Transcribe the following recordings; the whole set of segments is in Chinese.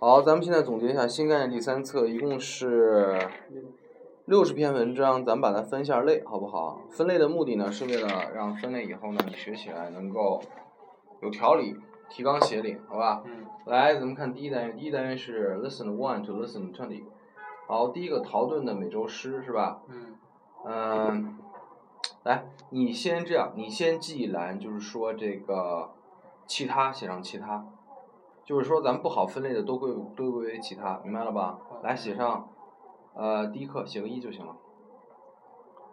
好，咱们现在总结一下新概念第三册，一共是六十篇文章，咱们把它分一下类，好不好？分类的目的呢，是为了让分类以后呢，你学起来能够有条理，提纲挈领，好吧？嗯。来，咱们看第一单元，第一单元是 Listen One to Listen Twenty。好，第一个陶顿的每周诗是吧？嗯。嗯，来，你先这样，你先记一栏，就是说这个其他写上其他，就是说咱们不好分类的都归都归为其他，明白了吧？来写上，呃，第一课写个一就行了，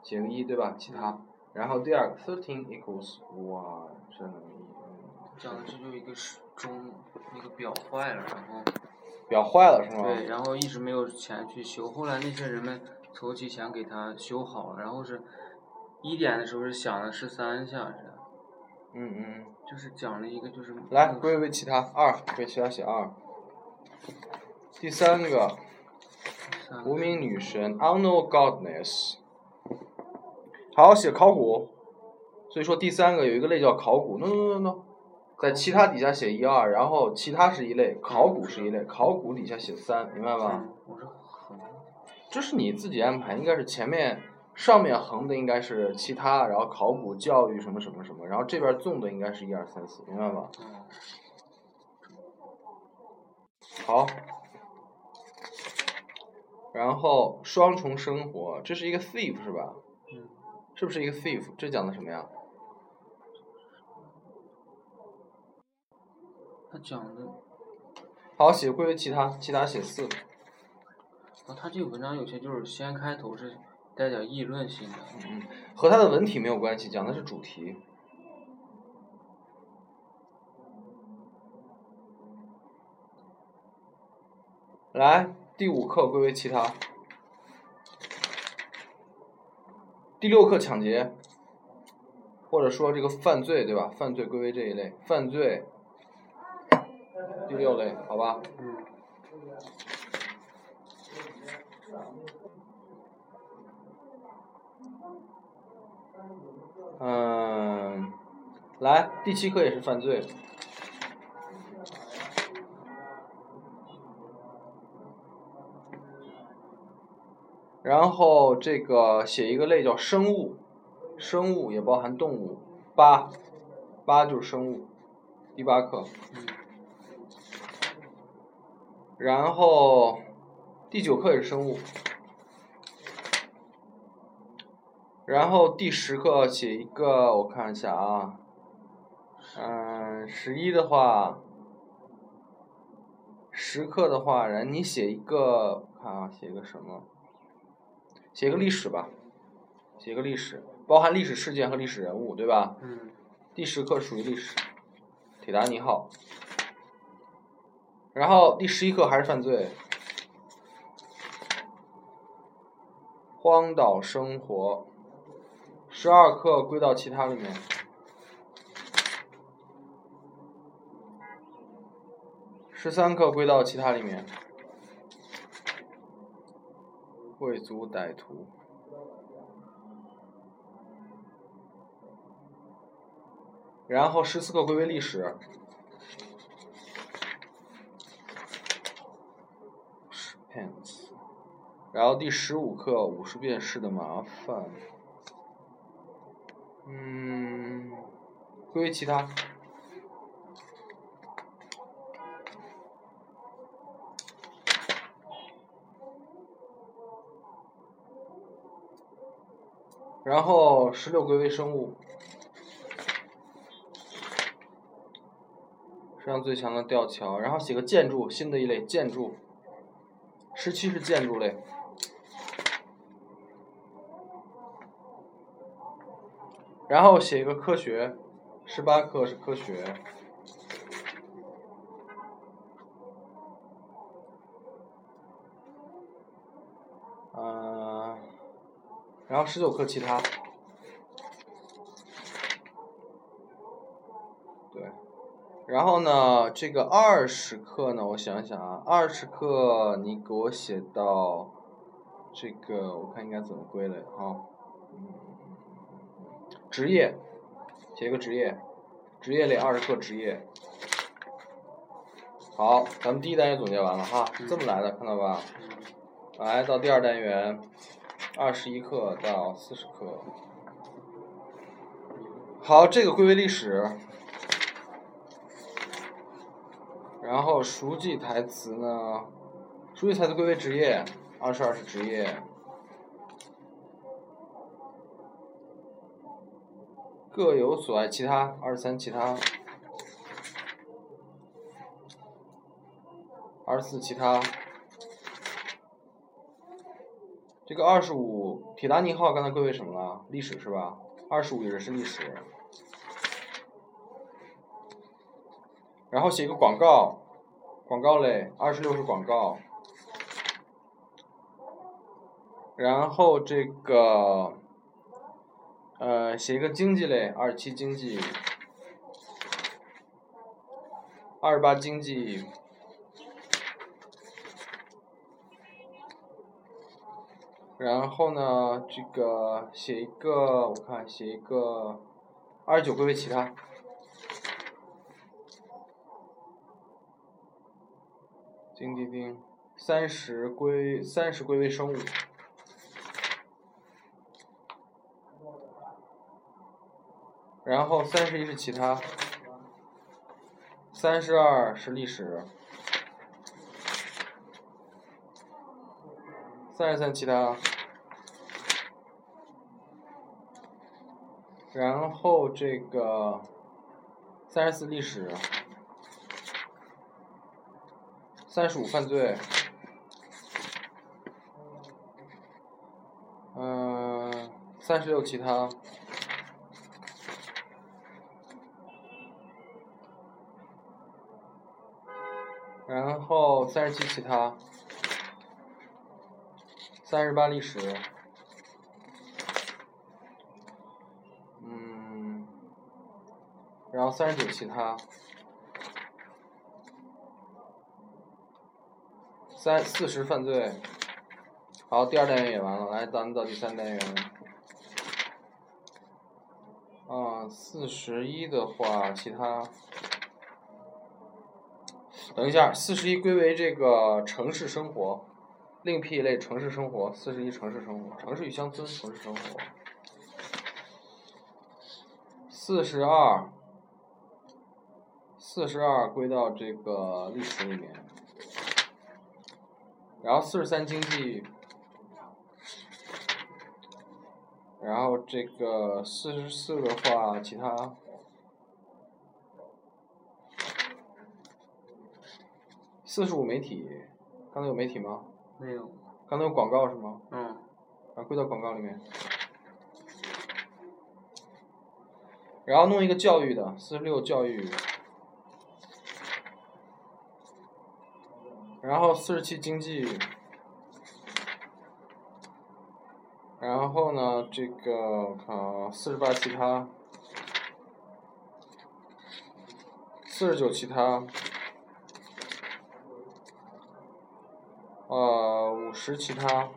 写个一对吧？其他，然后第二个 thirteen equals one。讲的这就一个时钟，那个表坏了，然后。表坏了是吗？对，然后一直没有钱去修，后来那些人们筹集钱给他修好了，然后是一点的时候是响了十三下是。嗯嗯。就是讲了一个就是。来归为其他二，归其他写二。第三个。无名女神 unknown godness。好，写考古。所以说第三个有一个类叫考古，no no no no。在其他底下写一二，然后其他是一类，考古是一类，考古底下写三，明白吗？这是你自己安排，应该是前面上面横的应该是其他，然后考古、教育什么什么什么，然后这边纵的应该是一二三四，明白吧？好，然后双重生活，这是一个 thief 是吧？嗯是不是一个 thief？这讲的什么呀？他讲的，好写归为其他，其他写四。啊，他这个文章有些就是先开头是带点议论性的。嗯，和他的文体没有关系，讲的是主题。来，第五课归为其他。第六课抢劫，或者说这个犯罪对吧？犯罪归为这一类，犯罪。第六类，好吧。嗯，嗯来，第七课也是犯罪。然后这个写一个类叫生物，生物也包含动物。八，八就是生物。第八课。然后第九课也是生物，然后第十课写一个，我看一下啊，嗯，十一的话，十课的话，然后你写一个，看啊，写一个什么？写个历史吧，写个历史，包含历史事件和历史人物，对吧？嗯。第十课属于历史，铁达尼号。然后第十一课还是犯罪，荒岛生活，十二课归到其他里面，十三课归到其他里面，贵族歹徒，然后十四课归为历史。然后第十五课五十遍式的麻烦，嗯，归为其他。然后十六归为生物，世上最强的吊桥。然后写个建筑，新的一类建筑。十七是建筑类。然后写一个科学，十八课是科学，嗯，然后十九课其他，对，然后呢，这个二十课呢，我想想啊，二十课你给我写到这个，我看应该怎么归类啊？职业，写一个职业，职业类二十课职业。好，咱们第一单元总结完了哈，这么来的，看到吧？来到第二单元，二十一课到四十课。好，这个归为历史。然后熟记台词呢？熟记台词归为职业，二十二是职业。各有所爱，其他二十三其他。二十四其他。这个二十五铁达尼号刚才归为什么了？历史是吧？二十五也是历史。然后写一个广告，广告类，二十六是广告。然后这个，呃，写一个经济类，二十七经济，二十八经济。然后呢，这个写一个，我看写一个二十九归为其他。叮叮叮，三十归三十归为生物。然后三十一是其他，三十二是历史。三十三其他，然后这个三十四历史，三十五犯罪，嗯，三十六其他，三十七其他。三十八历史，嗯，然后三十九其他，三四十犯罪，好，第二单元也完了，来，咱们到第三单元。啊，四十一的话，其他，等一下，四十一归为这个城市生活。另辟一类城市生活，四十一城市生活，城市与乡村城市生活。四十二，四十二归到这个历史里面，然后四十三经济，然后这个四十四的话，其他，四十五媒体，刚才有媒体吗？没有。刚才有广告是吗？嗯。啊，归到广告里面。然后弄一个教育的，四十六教育。然后四十七经济。然后呢，这个我看啊，四十八其他。四十九其他。呃，五十其他，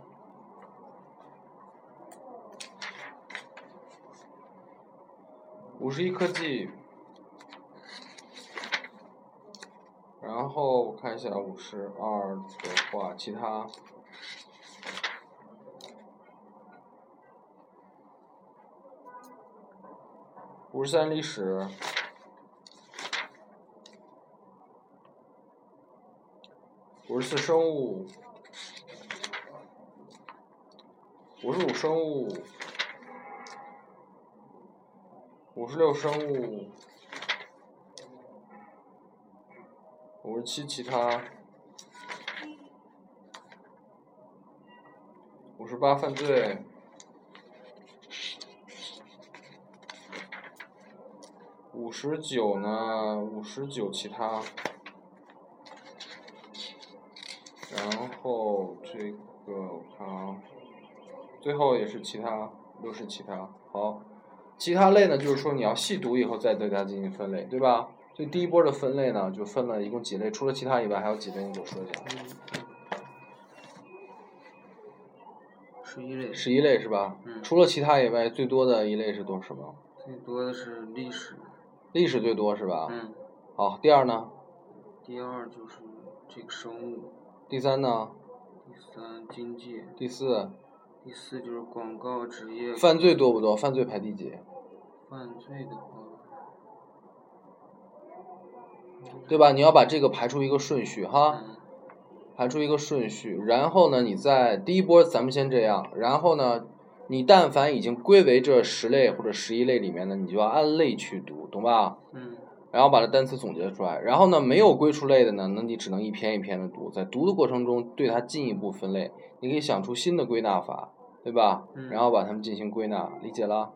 五十一科技，然后我看一下五十二的话，其他，五十三历史。五十四生物，五十五生物，五十六生物，五十七其他，五十八犯罪，五十九呢？五十九其他。然后这个我看啊，最后也是其他，都是其他。好，其他类呢，就是说你要细读以后再对它进行分类，对吧？所以第一波的分类呢，就分了一共几类，除了其他以外，还有几类，你给我说一下。十一类。十一类是吧？嗯。除了其他以外，最多的一类是多什么？最多的是历史。历史最多是吧？嗯。好，第二呢？第二就是这个生物，第三呢？第三经济，第四，第四就是广告职业。犯罪多不多？犯罪排第几？犯罪的话，对吧？你要把这个排出一个顺序哈，嗯排出一个顺序，然后呢，你在第一波咱们先这样，然后呢，你但凡已经归为这十类或者十一类里面的，你就要按类去读，懂吧？嗯然后把这单词总结出来，然后呢，没有归属类的呢，那你只能一篇一篇的读，在读的过程中对它进一步分类，你可以想出新的归纳法，对吧？嗯然后把它们进行归纳，理解了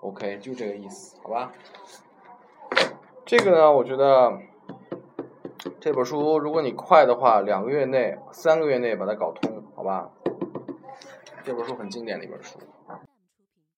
？OK，就这个意思，好吧？这个呢，我觉得这本书如果你快的话，两个月内、三个月内把它搞通，好吧？这本书很经典的一本书。